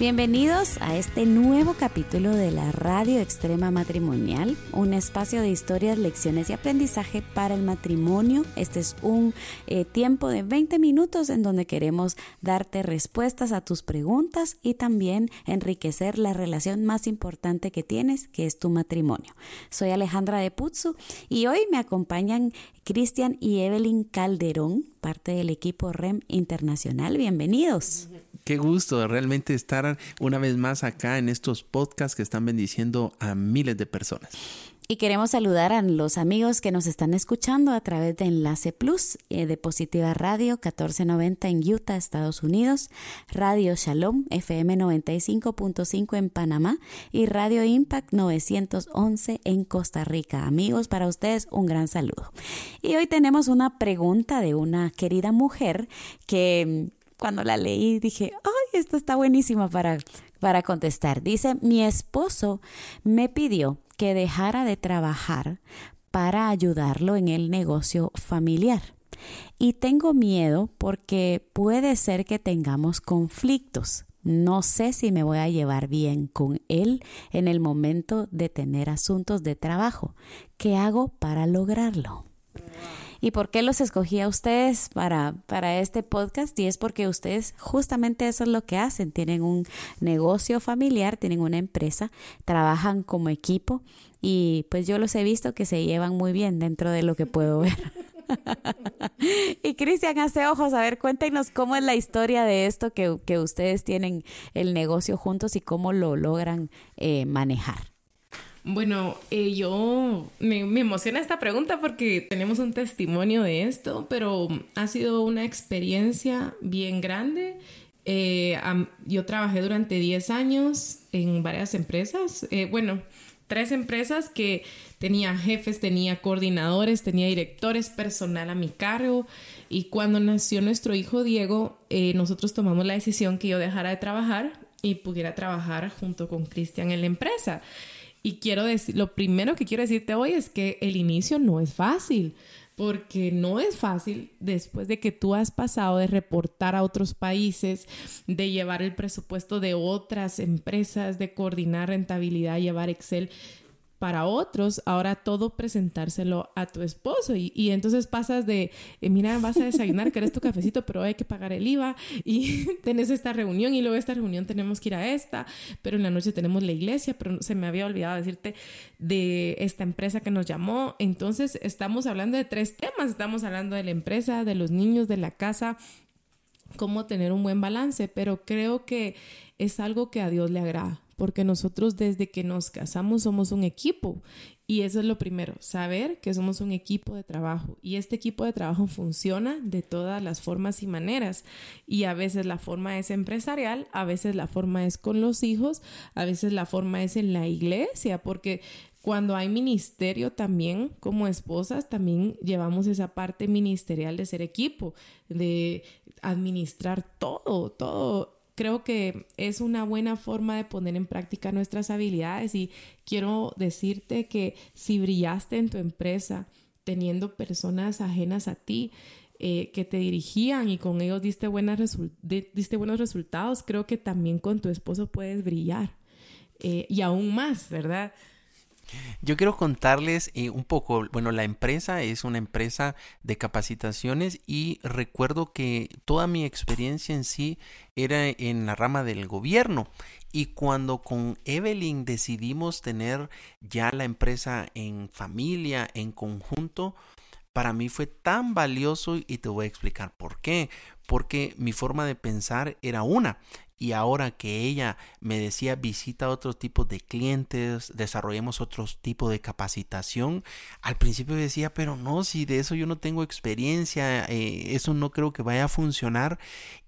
Bienvenidos a este nuevo capítulo de la Radio Extrema Matrimonial, un espacio de historias, lecciones y aprendizaje para el matrimonio. Este es un eh, tiempo de 20 minutos en donde queremos darte respuestas a tus preguntas y también enriquecer la relación más importante que tienes, que es tu matrimonio. Soy Alejandra de Putzu y hoy me acompañan Cristian y Evelyn Calderón, parte del equipo REM Internacional. Bienvenidos. Qué gusto realmente estar una vez más acá en estos podcasts que están bendiciendo a miles de personas. Y queremos saludar a los amigos que nos están escuchando a través de Enlace Plus eh, de Positiva Radio 1490 en Utah, Estados Unidos, Radio Shalom FM 95.5 en Panamá y Radio Impact 911 en Costa Rica. Amigos, para ustedes un gran saludo. Y hoy tenemos una pregunta de una querida mujer que cuando la leí dije, ay, esto está buenísima para, para contestar. Dice, mi esposo me pidió que dejara de trabajar para ayudarlo en el negocio familiar. Y tengo miedo porque puede ser que tengamos conflictos. No sé si me voy a llevar bien con él en el momento de tener asuntos de trabajo. ¿Qué hago para lograrlo? ¿Y por qué los escogí a ustedes para, para este podcast? Y es porque ustedes justamente eso es lo que hacen. Tienen un negocio familiar, tienen una empresa, trabajan como equipo y pues yo los he visto que se llevan muy bien dentro de lo que puedo ver. y Cristian, hace ojos, a ver, cuéntenos cómo es la historia de esto que, que ustedes tienen el negocio juntos y cómo lo logran eh, manejar. Bueno, eh, yo me, emociona esta pregunta porque tenemos un testimonio de esto, pero ha sido una experiencia bien grande. Eh, yo trabajé durante 10 años en varias empresas, eh, bueno, tres empresas que tenía jefes, tenía coordinadores, tenía directores, personal a mi cargo. Y cuando nació nuestro hijo Diego, nosotros tomamos la decisión que yo dejara de trabajar y pudiera trabajar junto con Cristian en la empresa. Y quiero decir, lo primero que quiero decirte hoy es que el inicio no es fácil, porque no es fácil después de que tú has pasado de reportar a otros países, de llevar el presupuesto de otras empresas, de coordinar rentabilidad, llevar Excel para otros, ahora todo presentárselo a tu esposo. Y, entonces pasas de, eh, mira, vas a desayunar, querés tu cafecito, pero hay que pagar el IVA y tenés esta reunión y luego esta reunión tenemos que ir a esta, pero en la noche tenemos la iglesia, pero se me había olvidado decirte de esta empresa que nos llamó. Entonces estamos hablando de tres temas, estamos hablando de la empresa, de los niños, de la casa, cómo tener un buen balance, pero creo que es algo que a Dios le agrada porque nosotros desde que nos casamos somos un equipo. Y eso es lo primero, saber que somos un equipo de trabajo. Y este equipo de trabajo funciona de todas las formas y maneras. Y a veces la forma es empresarial, a veces la forma es con los hijos, a veces la forma es en la iglesia, porque cuando hay ministerio también, como esposas, también llevamos esa parte ministerial de ser equipo, de administrar todo, todo creo que es una buena forma de poner en práctica nuestras habilidades y quiero decirte que si brillaste en tu empresa teniendo personas ajenas a ti, eh, que te dirigían y con ellos diste, diste buenos resultados, creo que también con tu esposo puedes brillar. Eh, y aún más, ¿verdad? Yo quiero contarles eh, un poco, bueno, la empresa es una empresa de capacitaciones y recuerdo que toda mi experiencia en sí era en la rama del gobierno y cuando con Evelyn decidimos tener ya la empresa en familia, en conjunto, para mí fue tan valioso y te voy a explicar por qué. Porque mi forma de pensar era una y ahora que ella me decía visita otro tipo de clientes, desarrollemos otro tipo de capacitación, al principio decía, pero no, si de eso yo no tengo experiencia, eh, eso no creo que vaya a funcionar.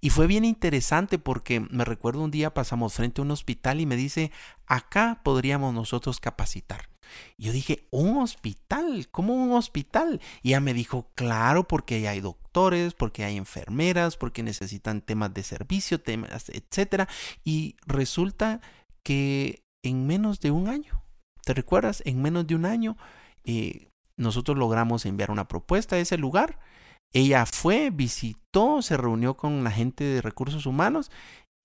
Y fue bien interesante porque me recuerdo un día pasamos frente a un hospital y me dice, acá podríamos nosotros capacitar. Y yo dije, ¿un hospital? ¿Cómo un hospital? Y ella me dijo, claro, porque hay doctores, porque hay enfermeras, porque necesitan temas de servicio, temas, etcétera. Y resulta que en menos de un año, ¿te recuerdas? En menos de un año, eh, nosotros logramos enviar una propuesta a ese lugar. Ella fue, visitó, se reunió con la gente de recursos humanos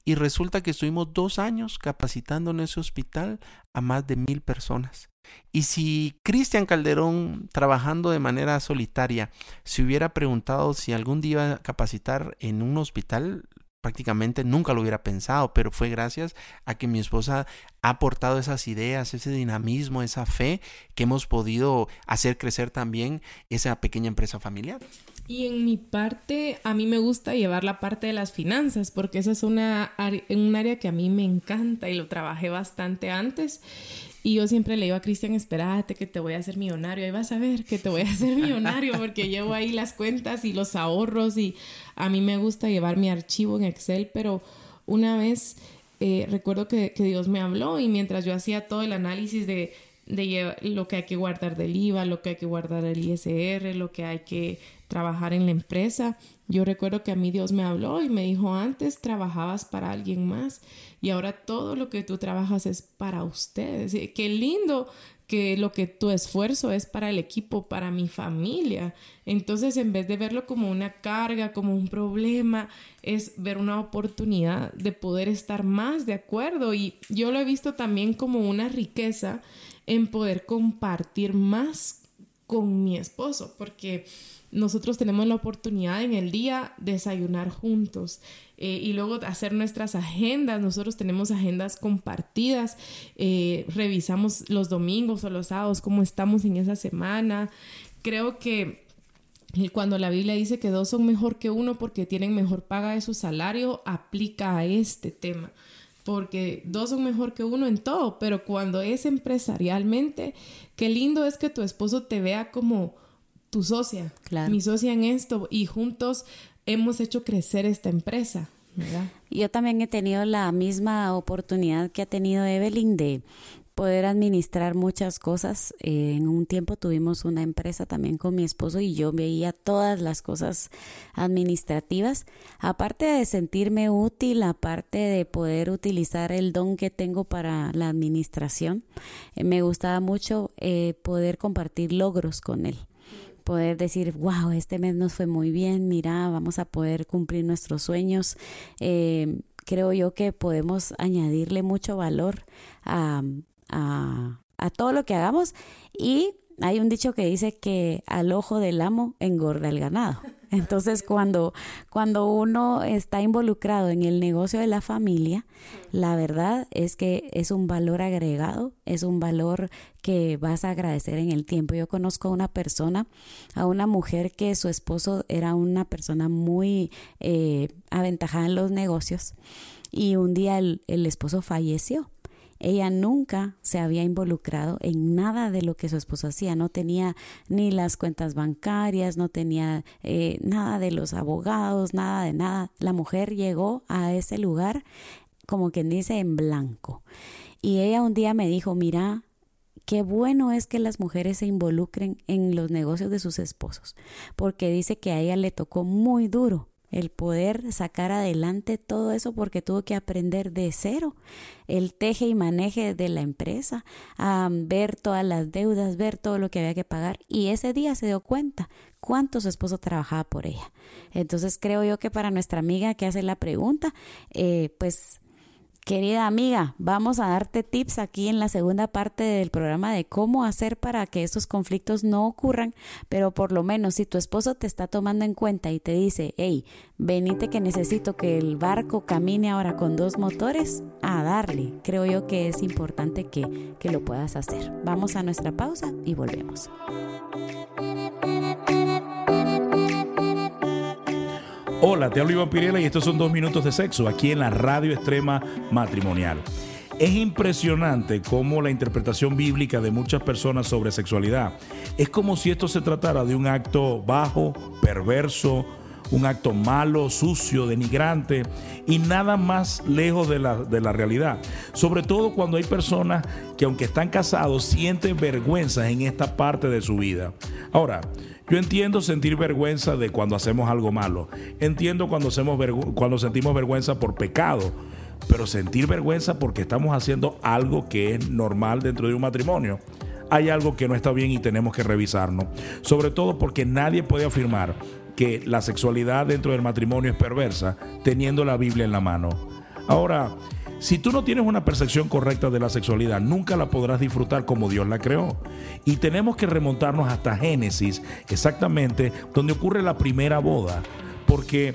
y resulta que estuvimos dos años capacitando en ese hospital a más de mil personas. Y si Cristian Calderón, trabajando de manera solitaria, se hubiera preguntado si algún día iba a capacitar en un hospital, prácticamente nunca lo hubiera pensado, pero fue gracias a que mi esposa ha aportado esas ideas, ese dinamismo, esa fe que hemos podido hacer crecer también esa pequeña empresa familiar. Y en mi parte, a mí me gusta llevar la parte de las finanzas, porque esa es una, un área que a mí me encanta y lo trabajé bastante antes. Y yo siempre le digo a Cristian, espérate que te voy a hacer millonario. Ahí vas a ver que te voy a hacer millonario porque llevo ahí las cuentas y los ahorros y a mí me gusta llevar mi archivo en Excel, pero una vez eh, recuerdo que, que, Dios me habló y mientras yo hacía todo el análisis de, de lo que hay que guardar del IVA, lo que hay que guardar del ISR, lo que hay que trabajar en la empresa. Yo recuerdo que a mí Dios me habló y me dijo, antes trabajabas para alguien más y ahora todo lo que tú trabajas es para ustedes. Qué lindo que lo que tu esfuerzo es para el equipo, para mi familia. Entonces, en vez de verlo como una carga, como un problema, es ver una oportunidad de poder estar más de acuerdo. Y yo lo he visto también como una riqueza en poder compartir más con mi esposo, porque nosotros tenemos la oportunidad en el día de desayunar juntos eh, y luego hacer nuestras agendas. Nosotros tenemos agendas compartidas, eh, revisamos los domingos o los sábados cómo estamos en esa semana. Creo que cuando la Biblia dice que dos son mejor que uno porque tienen mejor paga de su salario, aplica a este tema. Porque dos son mejor que uno en todo, pero cuando es empresarialmente, qué lindo es que tu esposo te vea como tu socia, mi socia en esto, y juntos hemos hecho crecer esta empresa. Yo también he tenido la misma oportunidad que ha tenido Evelyn de poder administrar muchas cosas. Eh, en un tiempo tuvimos una empresa también con mi esposo y yo veía todas las cosas administrativas. Aparte de sentirme útil, aparte de poder utilizar el don que tengo para la administración, eh, me gustaba mucho eh, poder compartir logros con él poder decir, wow, este mes nos fue muy bien, mira, vamos a poder cumplir nuestros sueños. Creo yo que podemos añadirle mucho valor a, a, a todo lo que hagamos y hay un dicho que dice que al ojo del amo engorda el ganado. Entonces, cuando, cuando uno está involucrado en el negocio de la familia, la verdad es que es un valor agregado, es un valor que vas a agradecer en el tiempo. Yo conozco a una persona, a una mujer que su esposo era una persona muy eh, aventajada en los negocios y un día el esposo falleció ella nunca se había involucrado en nada de lo que su esposo hacía, no tenía ni las cuentas bancarias, no tenía eh, nada de los abogados, nada de nada. La mujer llegó a ese lugar como quien dice en blanco. Y ella un día me dijo, mira, qué bueno es que las mujeres se involucren en los negocios de sus esposos, porque dice que a ella le tocó muy duro el poder sacar adelante todo eso porque tuvo que aprender de cero el teje y maneje de la empresa, a ver todas las deudas, ver todo lo que había que pagar y ese día se dio cuenta cuánto su esposo trabajaba por ella. Entonces creo yo que para nuestra amiga que hace la pregunta, eh, pues Querida amiga, vamos a darte tips aquí en la segunda parte del programa de cómo hacer para que estos conflictos no ocurran, pero por lo menos si tu esposo te está tomando en cuenta y te dice, hey, venite que necesito que el barco camine ahora con dos motores, a darle. Creo yo que es importante que, que lo puedas hacer. Vamos a nuestra pausa y volvemos. Hola, te hablo Iván Pirela y estos son dos minutos de sexo aquí en la radio extrema matrimonial. Es impresionante cómo la interpretación bíblica de muchas personas sobre sexualidad es como si esto se tratara de un acto bajo, perverso un acto malo, sucio, denigrante y nada más lejos de la, de la realidad. Sobre todo cuando hay personas que aunque están casados sienten vergüenza en esta parte de su vida. Ahora, yo entiendo sentir vergüenza de cuando hacemos algo malo. Entiendo cuando, hacemos cuando sentimos vergüenza por pecado. Pero sentir vergüenza porque estamos haciendo algo que es normal dentro de un matrimonio. Hay algo que no está bien y tenemos que revisarnos. Sobre todo porque nadie puede afirmar que la sexualidad dentro del matrimonio es perversa teniendo la Biblia en la mano. Ahora, si tú no tienes una percepción correcta de la sexualidad, nunca la podrás disfrutar como Dios la creó. Y tenemos que remontarnos hasta Génesis, exactamente donde ocurre la primera boda, porque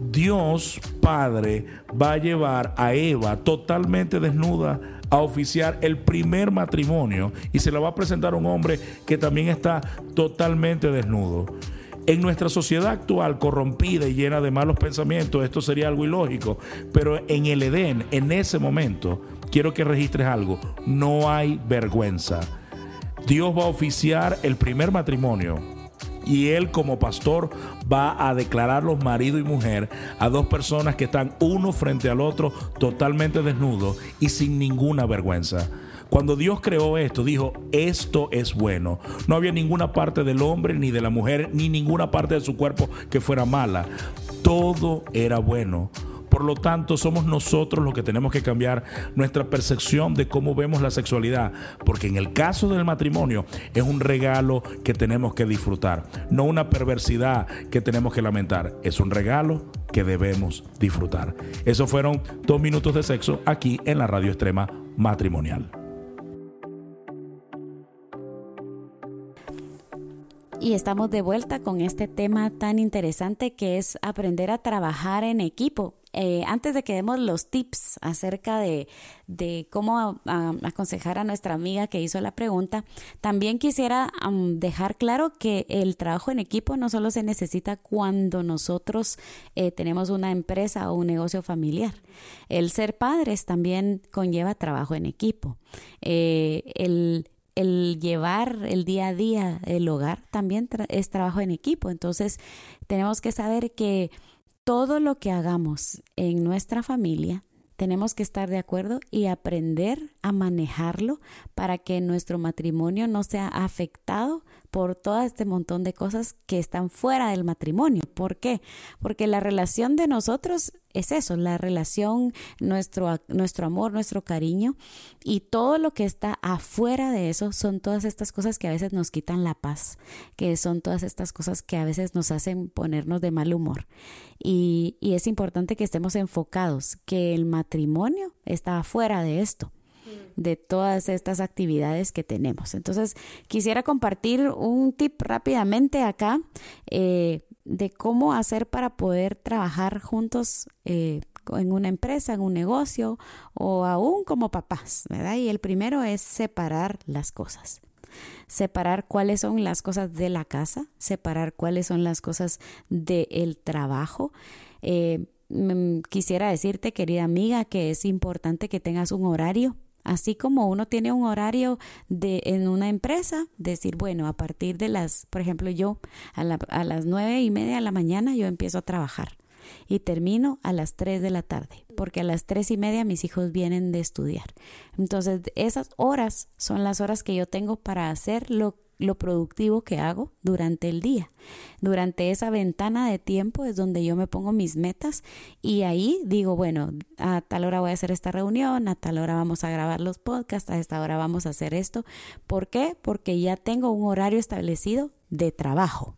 Dios Padre va a llevar a Eva totalmente desnuda a oficiar el primer matrimonio y se la va a presentar a un hombre que también está totalmente desnudo. En nuestra sociedad actual, corrompida y llena de malos pensamientos, esto sería algo ilógico, pero en el Edén, en ese momento, quiero que registres algo, no hay vergüenza. Dios va a oficiar el primer matrimonio y él como pastor va a declararlos marido y mujer a dos personas que están uno frente al otro totalmente desnudos y sin ninguna vergüenza. Cuando Dios creó esto, dijo, esto es bueno. No había ninguna parte del hombre, ni de la mujer, ni ninguna parte de su cuerpo que fuera mala. Todo era bueno. Por lo tanto, somos nosotros los que tenemos que cambiar nuestra percepción de cómo vemos la sexualidad, porque en el caso del matrimonio es un regalo que tenemos que disfrutar, no una perversidad que tenemos que lamentar, es un regalo que debemos disfrutar. Esos fueron dos minutos de sexo aquí en la radio extrema matrimonial. Y estamos de vuelta con este tema tan interesante que es aprender a trabajar en equipo. Eh, antes de que demos los tips acerca de, cómo aconsejar a nuestra amiga que hizo la pregunta, también quisiera dejar claro que el trabajo en equipo no solo se necesita cuando nosotros eh, tenemos una empresa o un negocio familiar. El ser padres también conlleva trabajo en equipo. Eh, el el llevar el día a día el hogar también es trabajo en equipo. Entonces tenemos que saber que todo lo que hagamos en nuestra familia tenemos que estar de acuerdo y aprender a manejarlo para que nuestro matrimonio no sea afectado por todo este montón de cosas que están fuera del matrimonio. ¿Por qué? Porque la relación de nosotros es eso, la relación, nuestro, nuestro amor, nuestro cariño y todo lo que está afuera de eso son todas estas cosas que a veces nos quitan la paz, que son todas estas cosas que a veces nos hacen ponernos de mal humor. Y, y es importante que estemos enfocados, que el matrimonio está afuera de esto de todas estas actividades que tenemos. Entonces, quisiera compartir un tip rápidamente acá eh, de cómo hacer para poder trabajar juntos eh, en una empresa, en un negocio o aún como papás. Y el primero es separar las cosas separar cuáles son las cosas de la casa, separar cuáles son las cosas del trabajo. Eh, mm, quisiera decirte, querida amiga, que es importante que tengas un horario Así como uno tiene un horario de, en una empresa, decir, bueno, a partir de las, por ejemplo, yo a, a las nueve y media de la mañana yo empiezo a trabajar y termino a las tres de la tarde, porque a las tres y media mis hijos vienen de estudiar. Entonces, esas horas son las horas que yo tengo para hacer lo lo productivo que hago durante el día. Durante esa ventana de tiempo es donde yo me pongo mis metas y ahí digo, bueno, a tal hora voy a hacer esta reunión, a tal hora vamos a grabar los podcasts, a esta hora vamos a hacer esto. ¿Por qué? Porque ya tengo un horario establecido de trabajo.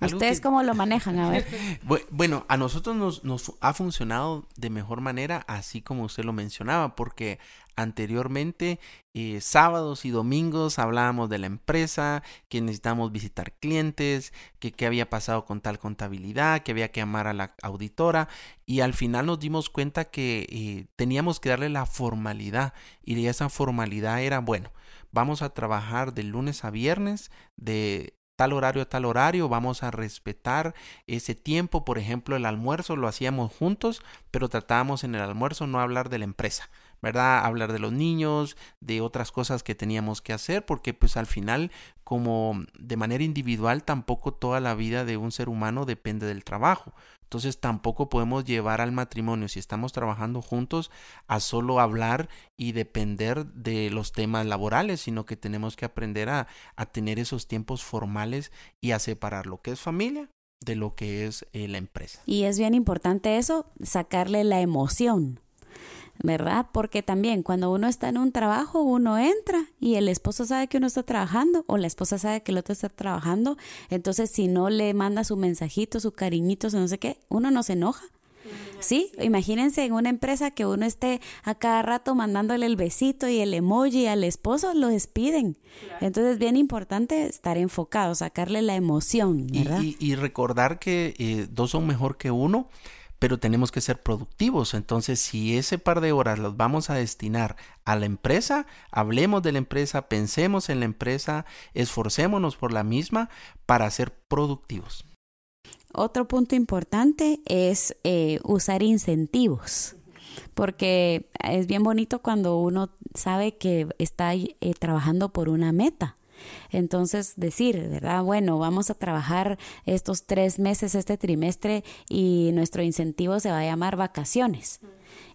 ¿Ustedes cómo lo manejan? A ver. Bueno, a nosotros nos, nos, ha funcionado de mejor manera, así como usted lo mencionaba, porque anteriormente, eh, sábados y domingos hablábamos de la empresa, que necesitamos visitar clientes, que qué había pasado con tal contabilidad, que había que llamar a la auditora, y al final nos dimos cuenta que eh, teníamos que darle la formalidad, y esa formalidad era, bueno, vamos a trabajar de lunes a viernes de tal horario tal horario, vamos a respetar ese tiempo, por ejemplo, el almuerzo lo hacíamos juntos, pero tratábamos en el almuerzo no hablar de la empresa, ¿verdad? Hablar de los niños, de otras cosas que teníamos que hacer, porque pues al final, como de manera individual, tampoco toda la vida de un ser humano depende del trabajo. Entonces tampoco podemos llevar al matrimonio, si estamos trabajando juntos, a solo hablar y depender de los temas laborales, sino que tenemos que aprender a, a tener esos tiempos formales y a separar lo que es familia de lo que es eh, la empresa. Y es bien importante eso, sacarle la emoción ¿verdad? Porque también cuando uno está en un trabajo, uno entra y el esposo sabe que uno está trabajando o la esposa sabe que el otro está trabajando, entonces si no le manda su mensajito, su cariñito, no sé qué, uno no se enoja. Sí, imagínense en una empresa que uno esté a cada rato mandándole el besito y el emoji al esposo, lo despiden. Entonces es bien importante estar enfocado, sacarle la emoción, ¿verdad? Y, recordar que eh, dos son mejor que uno pero tenemos que ser productivos. Entonces, si ese par de horas los vamos a destinar a la empresa, hablemos de la empresa, pensemos en la empresa, esforcémonos por la misma para ser productivos. Otro punto importante es eh, usar incentivos, porque es bien bonito cuando uno sabe que está eh, trabajando por una meta. Entonces, decir, ¿verdad? Bueno, vamos a trabajar estos tres meses, este trimestre, y nuestro incentivo se va a llamar vacaciones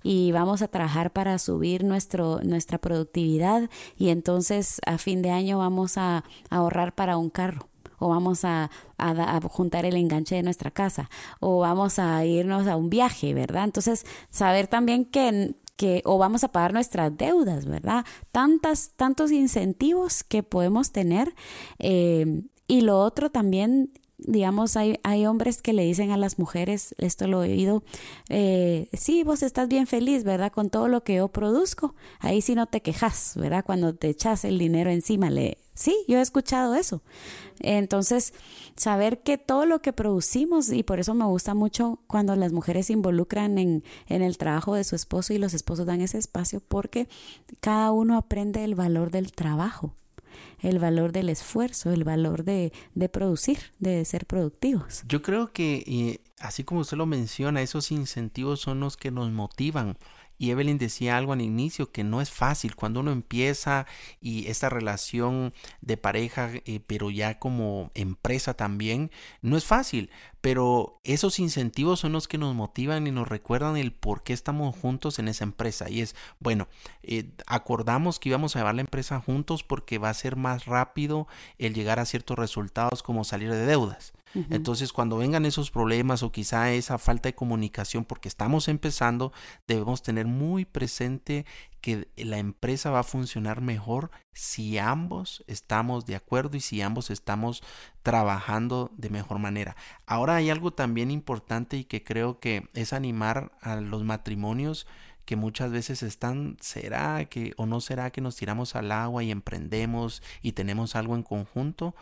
y vamos a trabajar para subir nuestro, nuestra productividad y entonces a fin de año vamos a, ahorrar para un carro o vamos a, a, juntar el enganche de nuestra casa o vamos a irnos a un viaje, ¿verdad? Entonces, saber también que que o vamos a pagar nuestras deudas, ¿verdad? Tantas, tantos incentivos que podemos tener. Eh, y lo otro también digamos, hay, hay hombres que le dicen a las mujeres, esto lo he oído, eh, sí, vos estás bien feliz, ¿verdad? Con todo lo que yo produzco, ahí sí no te quejas, ¿verdad? Cuando te echas el dinero encima, le, sí, yo he escuchado eso. Entonces, saber que todo lo que producimos, y por eso me gusta mucho cuando las mujeres se involucran en, en el trabajo de su esposo y los esposos dan ese espacio, porque cada uno aprende el valor del trabajo el valor del esfuerzo, el valor de, de producir, de ser productivos. Yo creo que, así como usted lo menciona, esos incentivos son los que nos motivan y Evelyn decía algo al inicio que no es fácil cuando uno empieza y esta relación de pareja, eh, pero ya como empresa también, no es fácil, pero esos incentivos son los que nos motivan y nos recuerdan el por qué estamos juntos en esa empresa. Y es, bueno, eh, acordamos que íbamos a llevar la empresa juntos porque va a ser más rápido el llegar a ciertos resultados como salir de deudas. Entonces, cuando vengan esos problemas o quizá esa falta de comunicación porque estamos empezando, debemos tener muy presente que la empresa va a funcionar mejor si ambos estamos de acuerdo y si ambos estamos trabajando de mejor manera. Ahora hay algo también importante y que creo que es animar a los matrimonios que muchas veces están, ¿será que o no será que nos tiramos al agua y emprendemos y tenemos algo en conjunto?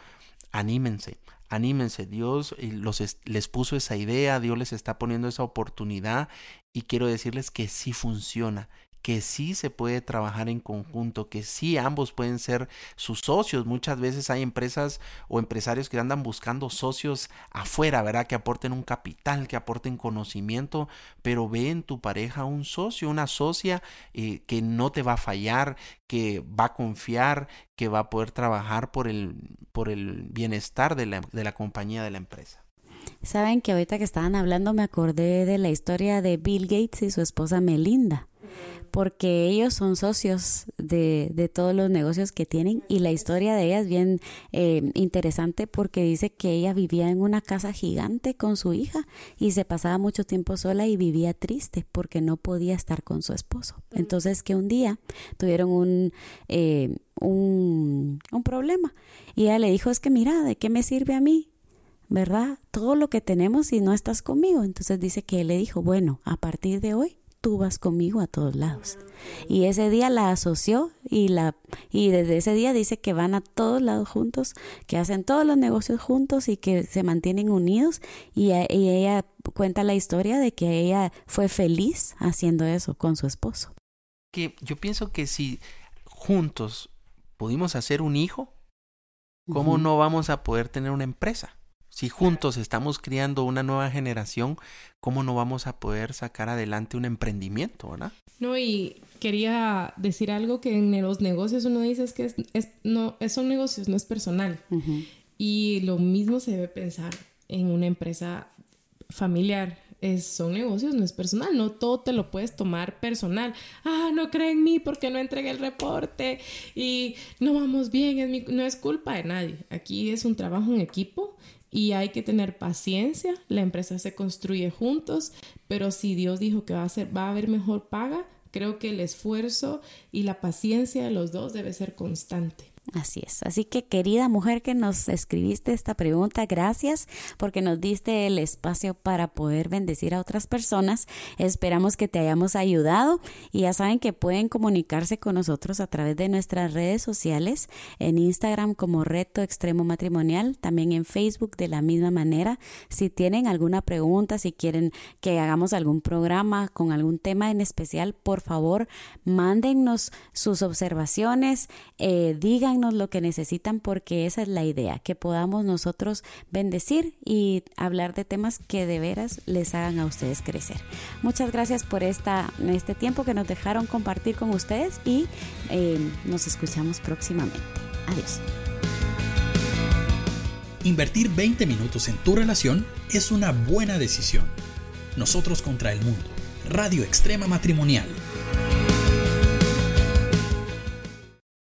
Anímense, anímense, Dios los les puso esa idea, Dios les está poniendo esa oportunidad y quiero decirles que sí funciona, que sí se puede trabajar en conjunto, que sí ambos pueden ser sus socios. Muchas veces hay empresas o empresarios que andan buscando socios afuera, ¿verdad? Que aporten un capital, que aporten conocimiento, pero ve en tu pareja un socio, una socia eh, que no te va a fallar, que va a confiar, que va a poder trabajar por el, por el bienestar de la, de la compañía, de la empresa. Saben que ahorita que estaban hablando me acordé de la historia de Bill Gates y su esposa Melinda porque ellos son socios de, de, todos los negocios que tienen y la historia de ella es bien eh, interesante porque dice que ella vivía en una casa gigante con su hija y se pasaba mucho tiempo sola y vivía triste porque no podía estar con su esposo. Entonces que un día tuvieron un, eh, un, un problema y ella le dijo es que mira, ¿de qué me sirve a mí? ¿verdad? Todo lo que tenemos si no estás conmigo. Entonces dice que él le dijo, bueno, a partir de hoy tú vas conmigo a todos lados. Y ese día la asoció y la y desde ese día dice que van a todos lados juntos, que hacen todos los negocios juntos y que se mantienen unidos y, ella cuenta la historia de que ella fue feliz haciendo eso con su esposo. Que yo pienso que si juntos pudimos hacer un hijo, ¿cómo no vamos a poder tener una empresa? Si juntos estamos criando una nueva generación, ¿cómo no vamos a poder sacar adelante un emprendimiento, verdad? No, y quería decir algo que en los negocios uno dice es que es, no, son negocios, no es personal. Y lo mismo se debe pensar en una empresa familiar. Es, son negocios, no es personal. No todo te lo puedes tomar personal. Ah, no creen en mí porque no entregué el reporte y no vamos bien. Es no es culpa de nadie. Aquí es un trabajo en equipo y hay que tener paciencia. La empresa se construye juntos, pero si Dios dijo que va a, ser, va a haber mejor paga, creo que el esfuerzo y la paciencia de los dos debe ser constante. Así es. Así que querida mujer que nos escribiste esta pregunta, gracias porque nos diste el espacio para poder bendecir a otras personas. Esperamos que te hayamos ayudado y ya saben que pueden comunicarse con nosotros a través de nuestras redes sociales, en Instagram como Reto Extremo Matrimonial, también en Facebook de la misma manera. Si tienen alguna pregunta, si quieren que hagamos algún programa con algún tema en especial, por favor, mándennos sus observaciones, eh, digan lo que necesitan porque esa es la idea, que podamos nosotros bendecir y hablar de temas que de veras les hagan a ustedes crecer. Muchas gracias por esta, este tiempo que nos dejaron compartir con ustedes y eh, nos escuchamos próximamente. Adiós. Invertir 20 minutos en tu relación es una buena decisión. Nosotros contra el mundo. Radio Extrema Matrimonial